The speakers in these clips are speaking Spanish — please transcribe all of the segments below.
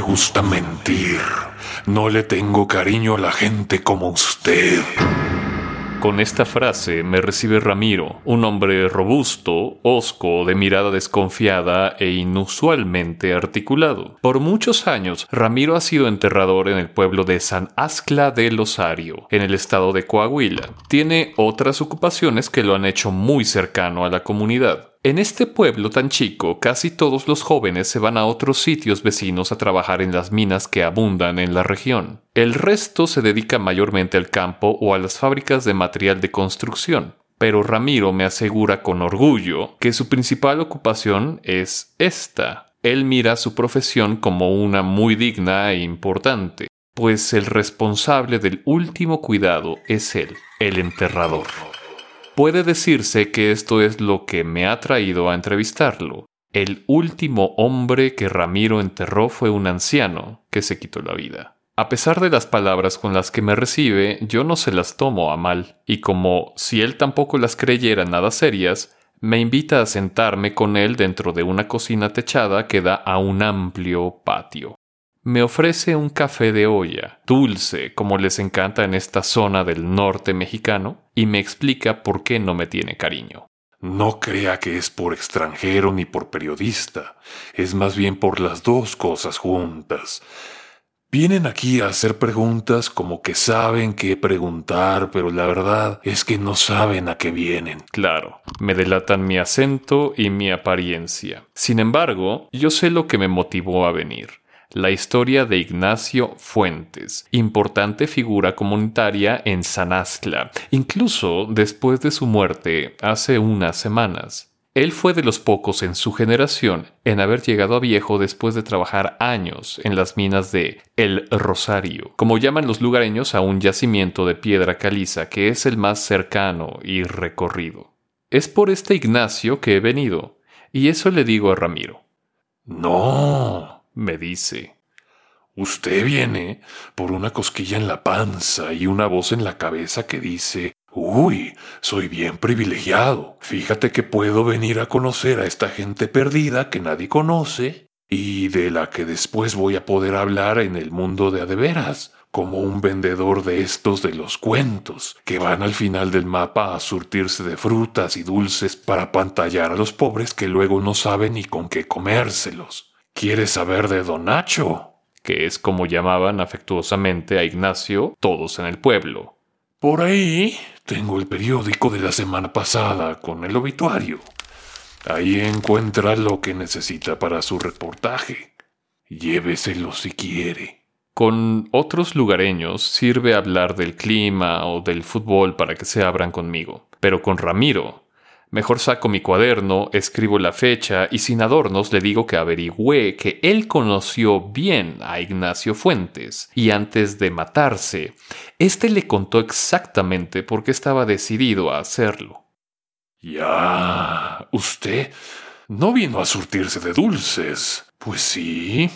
gusta mentir. No le tengo cariño a la gente como usted. Con esta frase me recibe Ramiro, un hombre robusto, hosco, de mirada desconfiada e inusualmente articulado. Por muchos años, Ramiro ha sido enterrador en el pueblo de San Ascla del Osario, en el estado de Coahuila. Tiene otras ocupaciones que lo han hecho muy cercano a la comunidad. En este pueblo tan chico, casi todos los jóvenes se van a otros sitios vecinos a trabajar en las minas que abundan en la región. El resto se dedica mayormente al campo o a las fábricas de material de construcción. Pero Ramiro me asegura con orgullo que su principal ocupación es esta. Él mira su profesión como una muy digna e importante, pues el responsable del último cuidado es él, el enterrador. Puede decirse que esto es lo que me ha traído a entrevistarlo. El último hombre que Ramiro enterró fue un anciano que se quitó la vida. A pesar de las palabras con las que me recibe, yo no se las tomo a mal, y como si él tampoco las creyera nada serias, me invita a sentarme con él dentro de una cocina techada que da a un amplio patio. Me ofrece un café de olla, dulce, como les encanta en esta zona del norte mexicano, y me explica por qué no me tiene cariño. No crea que es por extranjero ni por periodista, es más bien por las dos cosas juntas. Vienen aquí a hacer preguntas como que saben qué preguntar, pero la verdad es que no saben a qué vienen. Claro, me delatan mi acento y mi apariencia. Sin embargo, yo sé lo que me motivó a venir la historia de Ignacio Fuentes, importante figura comunitaria en Sanazcla, incluso después de su muerte hace unas semanas. Él fue de los pocos en su generación en haber llegado a viejo después de trabajar años en las minas de El Rosario, como llaman los lugareños a un yacimiento de piedra caliza que es el más cercano y recorrido. Es por este Ignacio que he venido, y eso le digo a Ramiro. No, me dice. Usted viene por una cosquilla en la panza y una voz en la cabeza que dice, Uy, soy bien privilegiado. Fíjate que puedo venir a conocer a esta gente perdida que nadie conoce y de la que después voy a poder hablar en el mundo de adeveras, como un vendedor de estos de los cuentos, que van al final del mapa a surtirse de frutas y dulces para pantallar a los pobres que luego no saben ni con qué comérselos. ¿Quieres saber de Don Nacho? Que es como llamaban afectuosamente a Ignacio todos en el pueblo. Por ahí tengo el periódico de la semana pasada con el obituario. Ahí encuentra lo que necesita para su reportaje. Lléveselo si quiere. Con otros lugareños sirve hablar del clima o del fútbol para que se abran conmigo. Pero con Ramiro Mejor saco mi cuaderno, escribo la fecha y sin adornos le digo que averigüé que él conoció bien a Ignacio Fuentes y antes de matarse, éste le contó exactamente por qué estaba decidido a hacerlo. Ya, usted no vino a surtirse de dulces. Pues sí,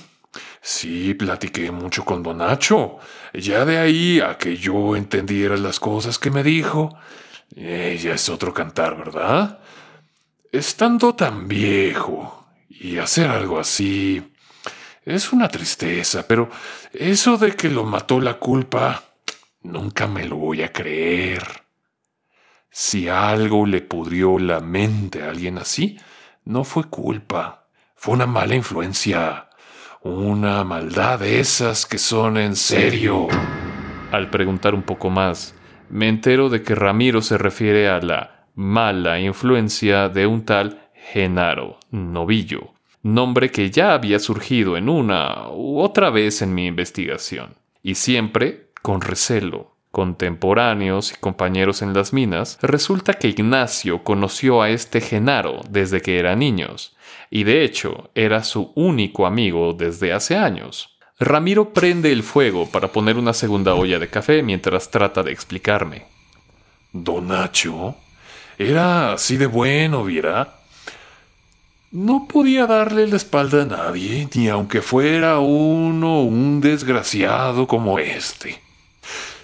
sí, platiqué mucho con Don Nacho. Ya de ahí a que yo entendiera las cosas que me dijo, ella es otro cantar, ¿verdad? Estando tan viejo y hacer algo así es una tristeza, pero eso de que lo mató la culpa, nunca me lo voy a creer. Si algo le pudrió la mente a alguien así, no fue culpa, fue una mala influencia, una maldad de esas que son en serio. Al preguntar un poco más, me entero de que Ramiro se refiere a la mala influencia de un tal Genaro Novillo, nombre que ya había surgido en una u otra vez en mi investigación, y siempre con recelo. Contemporáneos y compañeros en las minas, resulta que Ignacio conoció a este Genaro desde que eran niños, y de hecho era su único amigo desde hace años. Ramiro prende el fuego para poner una segunda olla de café mientras trata de explicarme. Don Nacho era así de bueno, viera. No podía darle la espalda a nadie, ni aunque fuera uno un desgraciado como este.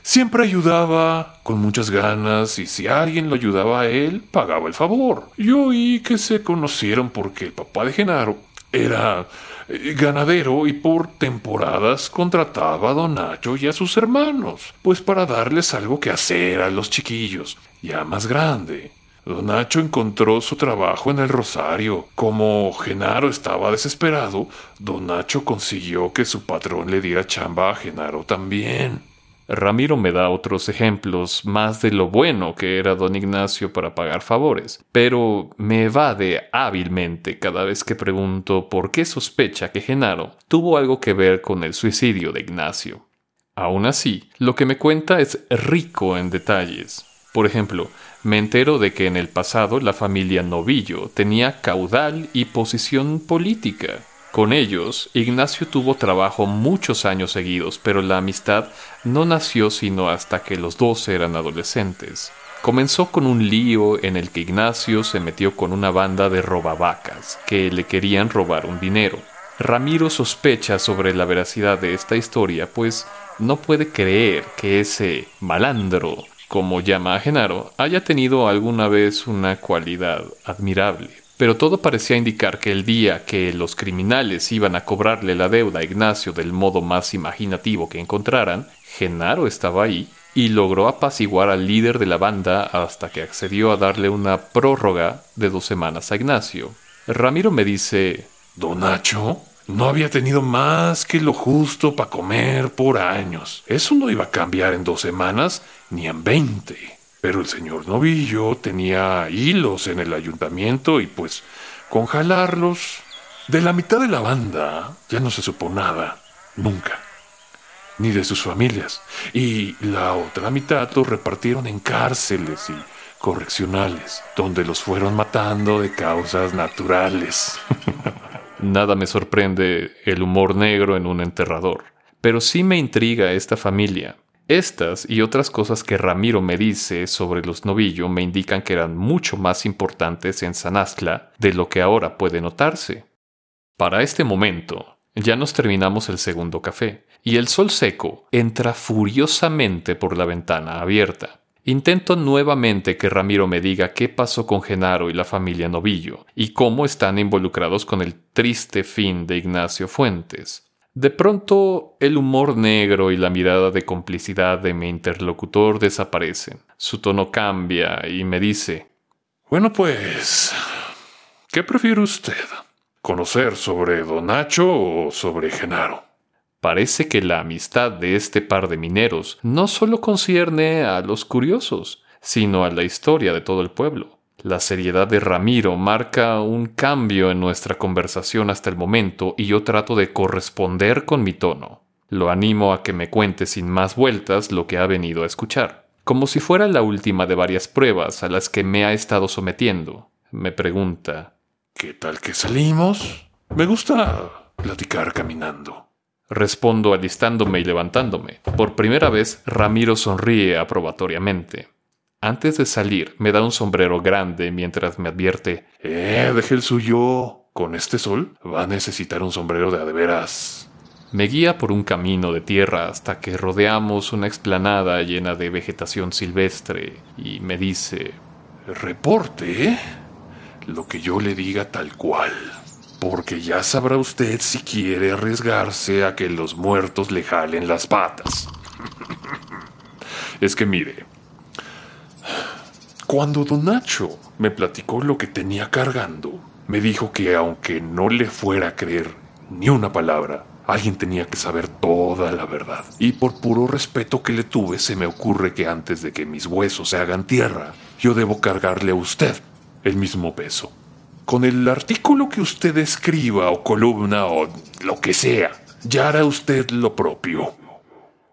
Siempre ayudaba con muchas ganas y si alguien lo ayudaba a él, pagaba el favor. Yo oí que se conocieron porque el papá de Genaro era ganadero y por temporadas contrataba a don Nacho y a sus hermanos, pues para darles algo que hacer a los chiquillos, ya más grande. Don Nacho encontró su trabajo en el Rosario. Como Genaro estaba desesperado, don Nacho consiguió que su patrón le diera chamba a Genaro también. Ramiro me da otros ejemplos más de lo bueno que era don Ignacio para pagar favores, pero me evade hábilmente cada vez que pregunto por qué sospecha que Genaro tuvo algo que ver con el suicidio de Ignacio. Aún así, lo que me cuenta es rico en detalles. Por ejemplo, me entero de que en el pasado la familia Novillo tenía caudal y posición política. Con ellos, Ignacio tuvo trabajo muchos años seguidos, pero la amistad no nació sino hasta que los dos eran adolescentes. Comenzó con un lío en el que Ignacio se metió con una banda de robavacas que le querían robar un dinero. Ramiro sospecha sobre la veracidad de esta historia, pues no puede creer que ese malandro, como llama a Genaro, haya tenido alguna vez una cualidad admirable pero todo parecía indicar que el día que los criminales iban a cobrarle la deuda a Ignacio del modo más imaginativo que encontraran, Genaro estaba ahí y logró apaciguar al líder de la banda hasta que accedió a darle una prórroga de dos semanas a Ignacio. Ramiro me dice Don Nacho no había tenido más que lo justo para comer por años. Eso no iba a cambiar en dos semanas ni en veinte. Pero el señor Novillo tenía hilos en el ayuntamiento y pues con jalarlos de la mitad de la banda ya no se supo nada, nunca, ni de sus familias. Y la otra mitad los repartieron en cárceles y correccionales, donde los fueron matando de causas naturales. Nada me sorprende el humor negro en un enterrador, pero sí me intriga esta familia, estas y otras cosas que Ramiro me dice sobre los novillo me indican que eran mucho más importantes en Sanazcla de lo que ahora puede notarse. Para este momento, ya nos terminamos el segundo café, y el sol seco entra furiosamente por la ventana abierta. Intento nuevamente que Ramiro me diga qué pasó con Genaro y la familia Novillo, y cómo están involucrados con el triste fin de Ignacio Fuentes. De pronto, el humor negro y la mirada de complicidad de mi interlocutor desaparecen. Su tono cambia y me dice, Bueno, pues, ¿qué prefiere usted? ¿Conocer sobre Don Nacho o sobre Genaro? Parece que la amistad de este par de mineros no solo concierne a los curiosos, sino a la historia de todo el pueblo. La seriedad de Ramiro marca un cambio en nuestra conversación hasta el momento y yo trato de corresponder con mi tono. Lo animo a que me cuente sin más vueltas lo que ha venido a escuchar, como si fuera la última de varias pruebas a las que me ha estado sometiendo. Me pregunta ¿Qué tal que salimos? Me gusta platicar caminando. Respondo alistándome y levantándome. Por primera vez, Ramiro sonríe aprobatoriamente. Antes de salir, me da un sombrero grande mientras me advierte: Eh, deje el suyo. Con este sol va a necesitar un sombrero de adeveras. Me guía por un camino de tierra hasta que rodeamos una explanada llena de vegetación silvestre y me dice: Reporte lo que yo le diga tal cual, porque ya sabrá usted si quiere arriesgarse a que los muertos le jalen las patas. es que mire, cuando don Nacho me platicó lo que tenía cargando, me dijo que aunque no le fuera a creer ni una palabra, alguien tenía que saber toda la verdad. Y por puro respeto que le tuve, se me ocurre que antes de que mis huesos se hagan tierra, yo debo cargarle a usted el mismo peso. Con el artículo que usted escriba o columna o lo que sea, ya hará usted lo propio.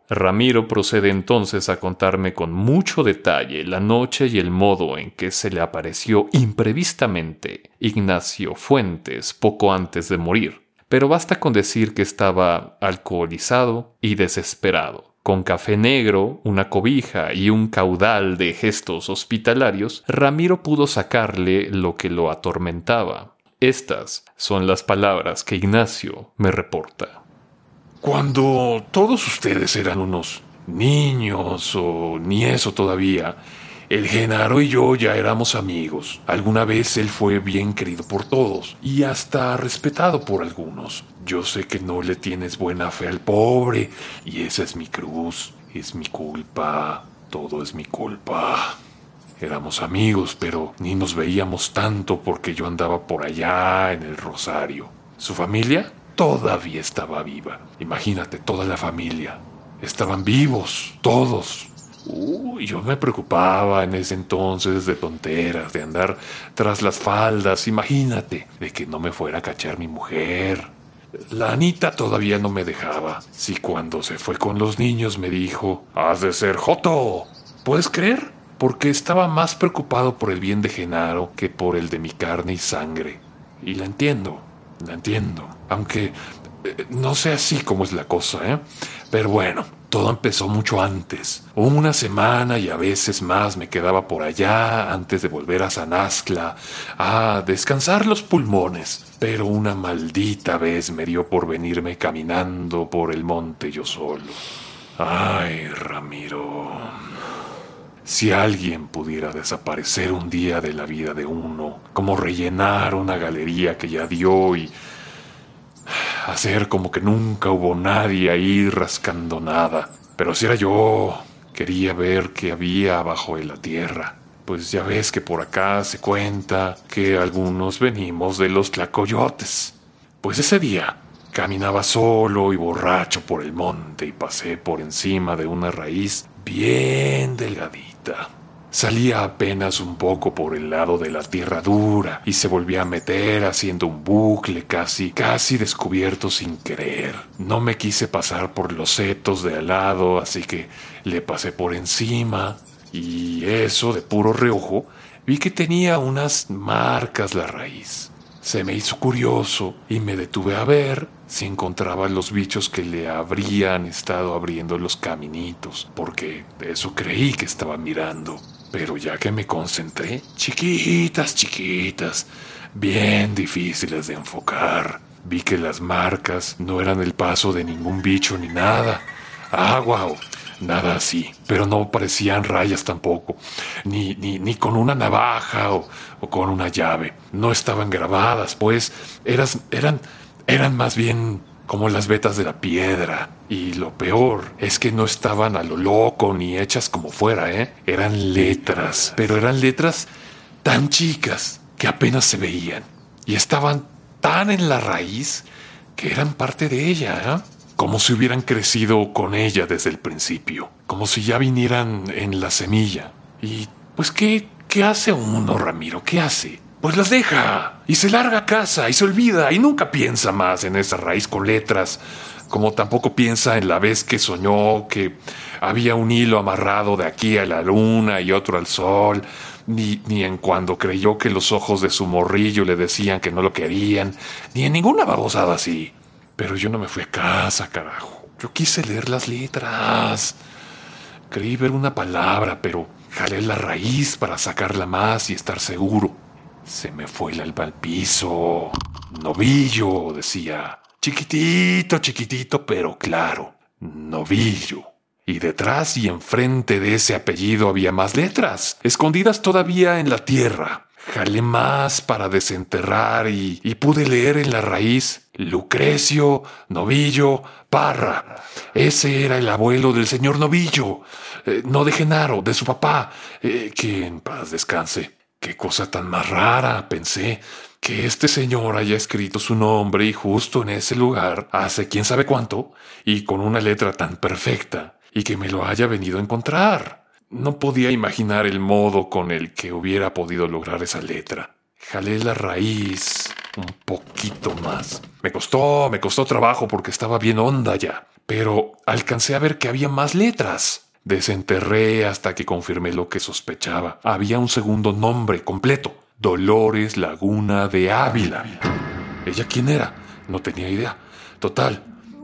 Ramiro procede entonces a contarme con mucho detalle la noche y el modo en que se le apareció imprevistamente Ignacio Fuentes poco antes de morir. Pero basta con decir que estaba alcoholizado y desesperado. Con café negro, una cobija y un caudal de gestos hospitalarios, Ramiro pudo sacarle lo que lo atormentaba. Estas son las palabras que Ignacio me reporta. Cuando todos ustedes eran unos niños o ni eso todavía, El Genaro y yo ya éramos amigos. Alguna vez él fue bien querido por todos y hasta respetado por algunos. Yo sé que no le tienes buena fe al pobre y esa es mi cruz, es mi culpa, todo es mi culpa. Éramos amigos, pero ni nos veíamos tanto porque yo andaba por allá en el Rosario. Su familia todavía estaba viva. Imagínate, toda la familia. Estaban vivos, todos. Uy, yo me preocupaba en ese entonces de tonteras, de andar tras las faldas, imagínate, de que no me fuera a cachar mi mujer. La Anita todavía no me dejaba. Si cuando se fue con los niños me dijo, has de ser Joto. ¿Puedes creer? Porque estaba más preocupado por el bien de Genaro que por el de mi carne y sangre. Y la entiendo, entiendo. Aunque eh, no sé así como es la cosa, ¿eh? Pero bueno, todo empezó mucho antes. Una semana y a veces más me quedaba por allá antes de volver a Sanazcla a descansar los pulmones. Pero una maldita vez me dio por venirme caminando por el monte yo solo. Ay, Ramiro. Si alguien pudiera desaparecer un día de la vida de uno, como rellenar una galería que ya dio y hacer como que nunca hubo nadie ahí rascando nada. Pero si era yo, quería ver qué había abajo de la tierra. Pues ya ves que por acá se cuenta que algunos venimos de los tlacoyotes. Pues ese día caminaba solo y borracho por el monte y pasé por encima de una raíz bien delgadita. Salía apenas un poco por el lado de la tierra dura y se volvía a meter haciendo un bucle casi, casi descubierto sin querer. No me quise pasar por los setos de al lado, así que le pasé por encima y eso de puro reojo vi que tenía unas marcas la raíz. Se me hizo curioso y me detuve a ver si encontraba los bichos que le habrían estado abriendo los caminitos, porque eso creí que estaba mirando. Pero ya que me concentré, chiquitas, chiquitas, bien difíciles de enfocar. Vi que las marcas no eran el paso de ningún bicho ni nada. Wow, nada así. Pero no parecían rayas tampoco, ni, ni, ni con una navaja o, o, con una llave. No estaban grabadas, pues eras, eran, eran más bien como las vetas de la piedra. Y lo peor es que no estaban a lo loco ni hechas como fuera, ¿eh? Eran letras, pero eran letras tan chicas que apenas se veían. Y estaban tan en la raíz que eran parte de ella, ¿eh? Como si hubieran crecido con ella desde el principio, como si ya vinieran en la semilla. Y pues, ¿qué, qué hace uno, Ramiro? ¿Qué hace? pues las deja y se larga a casa y se olvida y nunca piensa más en esa raíz con letras, como tampoco piensa en la vez que soñó que había un hilo amarrado de aquí a la luna y otro al sol, ni, ni en cuando creyó que los ojos de su morrillo le decían que no lo querían, ni en ninguna babosada así. Pero yo no me fui a casa, carajo. Yo quise leer las letras. Creí ver una palabra, pero jalé la raíz para sacarla más y estar seguro. Se me fue el alba al piso. Novillo, decía. Chiquitito, chiquitito, pero claro. Novillo. Y detrás y enfrente de ese apellido había más letras, escondidas todavía en la tierra. Jalé más para desenterrar y, pude leer en la raíz Lucrecio, Novillo, Parra. Ese era el abuelo del señor Novillo, eh, no de Genaro, de su papá, eh, que en paz descanse. Qué cosa tan más rara, pensé, que este señor haya escrito su nombre y justo en ese lugar hace quién sabe cuánto y con una letra tan perfecta y que me lo haya venido a encontrar. No podía imaginar el modo con el que hubiera podido lograr esa letra. Jalé la raíz un poquito más. Me costó, me costó trabajo porque estaba bien honda ya, pero alcancé a ver que había más letras. Desenterré hasta que confirmé lo que sospechaba. Había un segundo nombre completo. Dolores Laguna de Ávila. ¿Ella quién era? No tenía idea. Total,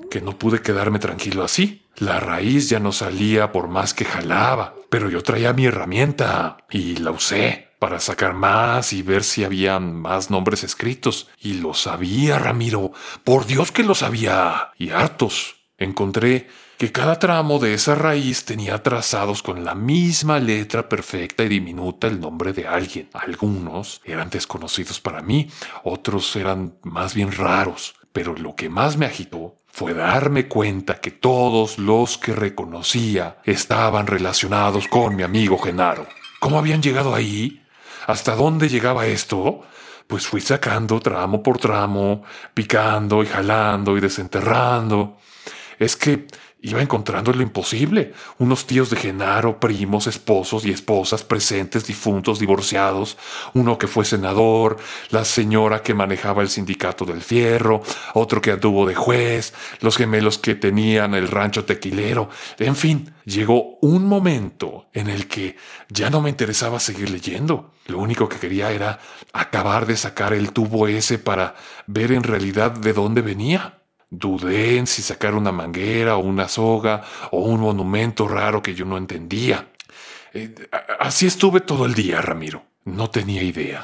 que no pude quedarme tranquilo así. La raíz ya no salía por más que jalaba, pero yo traía mi herramienta y la usé para sacar más y ver si había más nombres escritos. Y lo sabía, Ramiro. Por Dios que lo sabía. Y hartos. Encontré que cada tramo de esa raíz tenía trazados con la misma letra perfecta y diminuta el nombre de alguien. Algunos eran desconocidos para mí, otros eran más bien raros, pero lo que más me agitó fue darme cuenta que todos los que reconocía estaban relacionados con mi amigo Genaro. ¿Cómo habían llegado ahí? ¿Hasta dónde llegaba esto? Pues fui sacando tramo por tramo, picando y jalando y desenterrando. Es que Iba encontrando lo imposible. Unos tíos de Genaro, primos, esposos y esposas presentes, difuntos, divorciados, uno que fue senador, la señora que manejaba el sindicato del fierro, otro que anduvo de juez, los gemelos que tenían el rancho tequilero. En fin, llegó un momento en el que ya no me interesaba seguir leyendo. Lo único que quería era acabar de sacar el tubo ese para ver en realidad de dónde venía. Dudé en si sacar una manguera o una soga o un monumento raro que yo no entendía. Eh, así estuve todo el día, Ramiro. No tenía idea.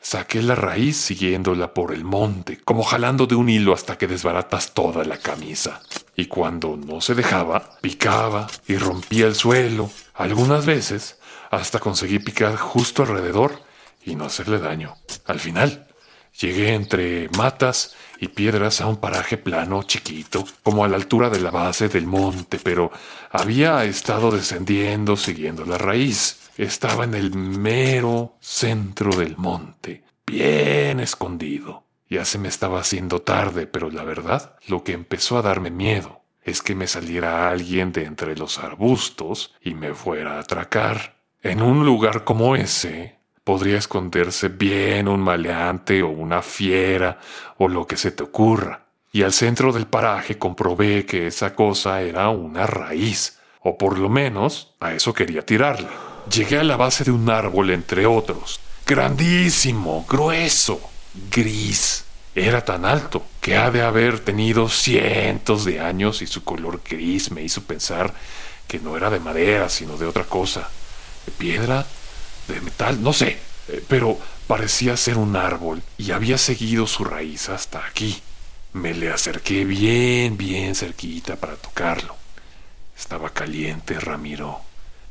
Saqué la raíz siguiéndola por el monte, como jalando de un hilo hasta que desbaratas toda la camisa. Y cuando no se dejaba, picaba y rompía el suelo. Algunas veces hasta conseguí picar justo alrededor y no hacerle daño. Al final, Llegué entre matas y piedras a un paraje plano chiquito, como a la altura de la base del monte, pero había estado descendiendo siguiendo la raíz. Estaba en el mero centro del monte, bien escondido. Ya se me estaba haciendo tarde, pero la verdad, lo que empezó a darme miedo es que me saliera alguien de entre los arbustos y me fuera a atracar. En un lugar como ese, podría esconderse bien un maleante o una fiera o lo que se te ocurra. Y al centro del paraje comprobé que esa cosa era una raíz, o por lo menos a eso quería tirarla. Llegué a la base de un árbol entre otros, grandísimo, grueso, gris. Era tan alto que ha de haber tenido cientos de años y su color gris me hizo pensar que no era de madera, sino de otra cosa, de piedra de metal, no sé, eh, pero parecía ser un árbol y había seguido su raíz hasta aquí. Me le acerqué bien, bien cerquita para tocarlo. Estaba caliente, Ramiro.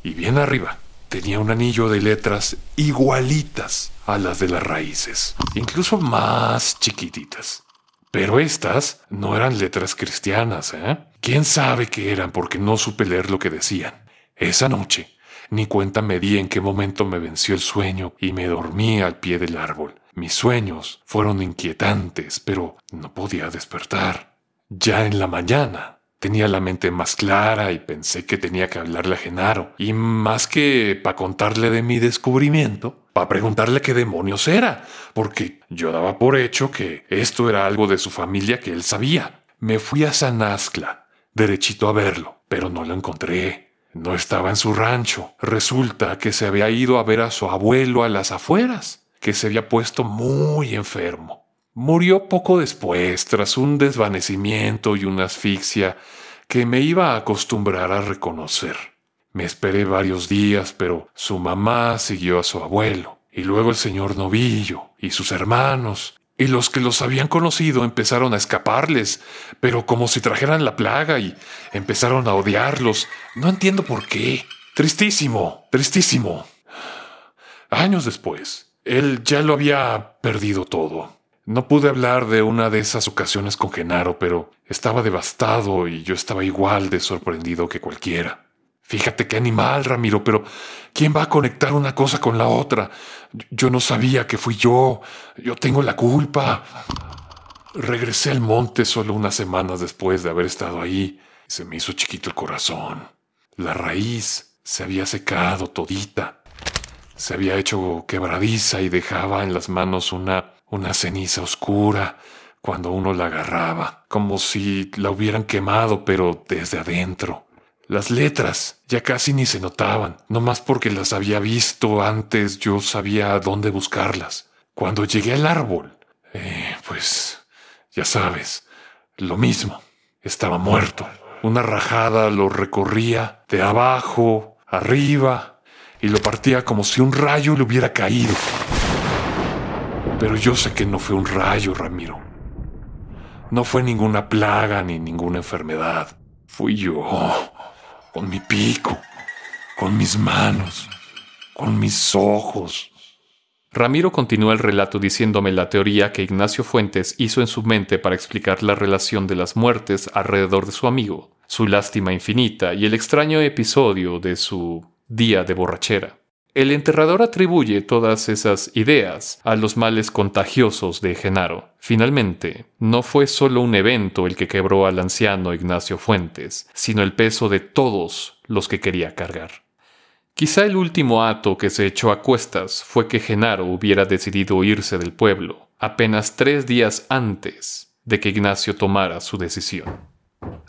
Y bien arriba tenía un anillo de letras igualitas a las de las raíces, incluso más chiquititas. Pero estas no eran letras cristianas, ¿eh? ¿Quién sabe qué eran porque no supe leer lo que decían? Esa noche ni cuenta me di en qué momento me venció el sueño y me dormí al pie del árbol. Mis sueños fueron inquietantes, pero no podía despertar. Ya en la mañana tenía la mente más clara y pensé que tenía que hablarle a Genaro. Y más que para contarle de mi descubrimiento, para preguntarle qué demonios era, porque yo daba por hecho que esto era algo de su familia que él sabía. Me fui a San Ascla, derechito a verlo, pero no lo encontré. No estaba en su rancho. Resulta que se había ido a ver a su abuelo a las afueras, que se había puesto muy enfermo. Murió poco después, tras un desvanecimiento y una asfixia que me iba a acostumbrar a reconocer. Me esperé varios días, pero su mamá siguió a su abuelo, y luego el señor Novillo, y sus hermanos, y los que los habían conocido empezaron a escaparles, pero como si trajeran la plaga y empezaron a odiarlos. No entiendo por qué. Tristísimo, tristísimo. Años después, él ya lo había perdido todo. No pude hablar de una de esas ocasiones con Genaro, pero estaba devastado y yo estaba igual de sorprendido que cualquiera. Fíjate qué animal, Ramiro, pero ¿quién va a conectar una cosa con la otra? Yo no sabía que fui yo. Yo tengo la culpa. Regresé al monte solo unas semanas después de haber estado ahí. Se me hizo chiquito el corazón. La raíz se había secado todita. Se había hecho quebradiza y dejaba en las manos una, una ceniza oscura cuando uno la agarraba, como si la hubieran quemado, pero desde adentro. Las letras ya casi ni se notaban, no más porque las había visto antes yo sabía dónde buscarlas. Cuando llegué al árbol, eh, pues ya sabes, lo mismo, estaba muerto. Una rajada lo recorría de abajo, arriba, y lo partía como si un rayo le hubiera caído. Pero yo sé que no fue un rayo, Ramiro. No fue ninguna plaga ni ninguna enfermedad Fui yo, con mi pico, con mis manos, con mis ojos. Ramiro continúa el relato diciéndome la teoría que Ignacio Fuentes hizo en su mente para explicar la relación de las muertes alrededor de su amigo, su lástima infinita y el extraño episodio de su día de borrachera. El enterrador atribuye todas esas ideas a los males contagiosos de Genaro. Finalmente, no fue solo un evento el que quebró al anciano Ignacio Fuentes, sino el peso de todos los que quería cargar. Quizá el último acto que se echó a cuestas fue que Genaro hubiera decidido irse del pueblo, apenas tres días antes de que Ignacio tomara su decisión.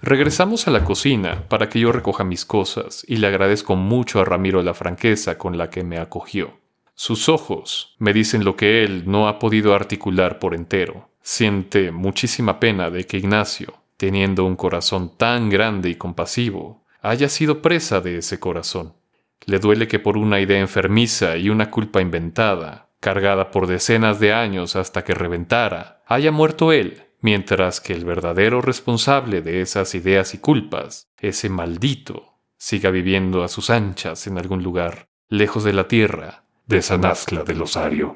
Regresamos a la cocina para que yo recoja mis cosas y le agradezco mucho a Ramiro la franqueza con la que me acogió. Sus ojos me dicen lo que él no ha podido articular por entero. Siente muchísima pena de que Ignacio, teniendo un corazón tan grande y compasivo, haya sido presa de ese corazón. Le duele que por una idea enfermiza y una culpa inventada, cargada por decenas de años hasta que reventara, haya muerto él mientras que el verdadero responsable de esas ideas y culpas, ese maldito, siga viviendo a sus anchas en algún lugar, lejos de la tierra de San Ascla del Osario.